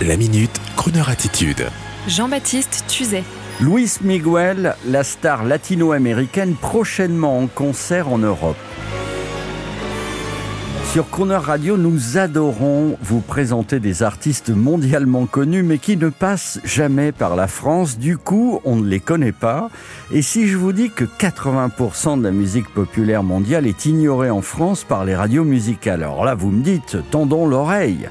La minute, Kroneur attitude. Jean-Baptiste Tuzet. Luis Miguel, la star latino-américaine prochainement en concert en Europe. Sur Crooner Radio, nous adorons vous présenter des artistes mondialement connus, mais qui ne passent jamais par la France. Du coup, on ne les connaît pas. Et si je vous dis que 80% de la musique populaire mondiale est ignorée en France par les radios musicales, alors là, vous me dites, tendons l'oreille.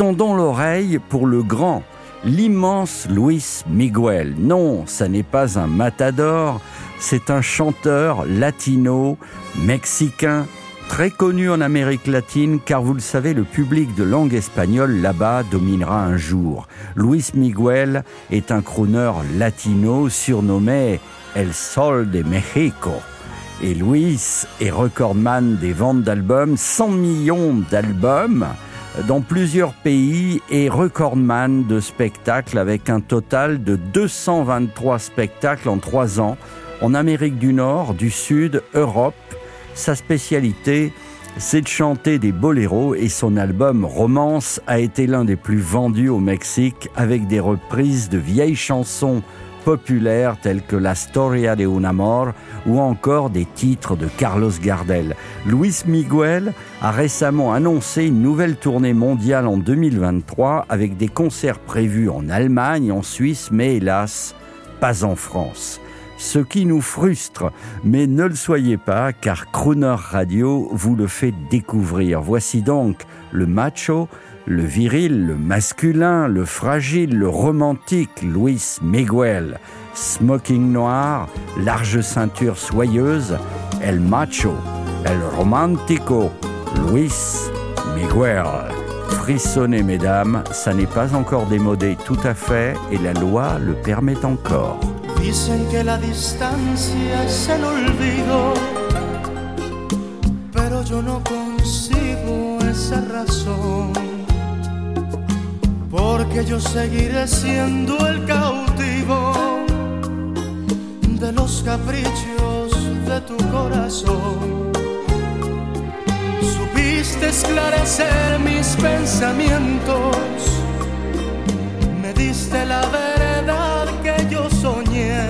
Tendons l'oreille pour le grand, l'immense Luis Miguel. Non, ça n'est pas un matador, c'est un chanteur latino, mexicain, très connu en Amérique latine car vous le savez, le public de langue espagnole là-bas dominera un jour. Luis Miguel est un crooner latino surnommé El Sol de México. Et Luis est recordman des ventes d'albums, 100 millions d'albums dans plusieurs pays et recordman de spectacles avec un total de 223 spectacles en trois ans. En Amérique du Nord, du Sud, Europe sa spécialité, c'est de chanter des boléros et son album Romance a été l'un des plus vendus au Mexique avec des reprises de vieilles chansons populaires telles que La Storia de un Amor ou encore des titres de Carlos Gardel. Luis Miguel a récemment annoncé une nouvelle tournée mondiale en 2023 avec des concerts prévus en Allemagne, en Suisse, mais hélas, pas en France ce qui nous frustre. Mais ne le soyez pas, car Crooner Radio vous le fait découvrir. Voici donc le macho, le viril, le masculin, le fragile, le romantique Luis Miguel. Smoking noir, large ceinture soyeuse, El macho, El romantico, Luis Miguel. Frissonnez, mesdames, ça n'est pas encore démodé tout à fait et la loi le permet encore. Dicen que la distancia es porque yo seguiré siendo el cautivo de los caprichos de tu corazón. Supiste esclarecer mis pensamientos, me diste la verdad que yo soñé,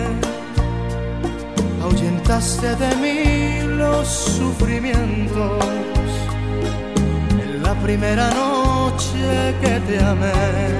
ahuyentaste de mí los sufrimientos en la primera noche que te amé.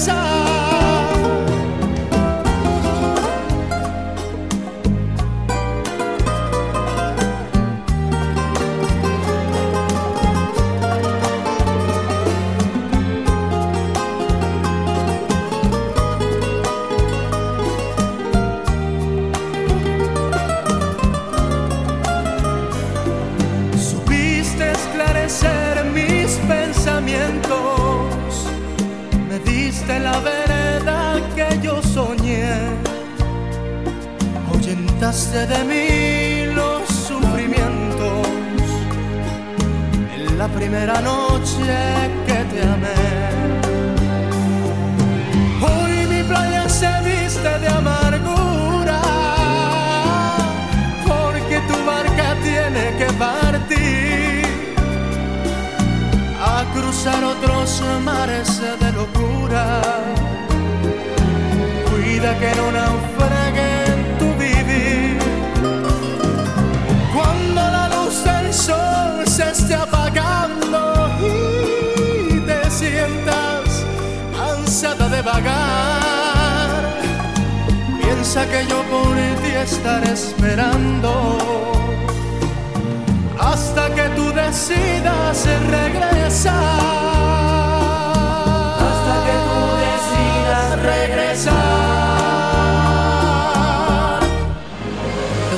regresar. Supiste esclarecer diste la verdad que yo soñé, ahuyentaste de mí los sufrimientos en la primera noche que te amé. Cruzar otros mares de locura. Cuida que no naufrague tu vivir. Cuando la luz del sol se esté apagando y te sientas cansada de vagar, piensa que yo por ti estaré esperando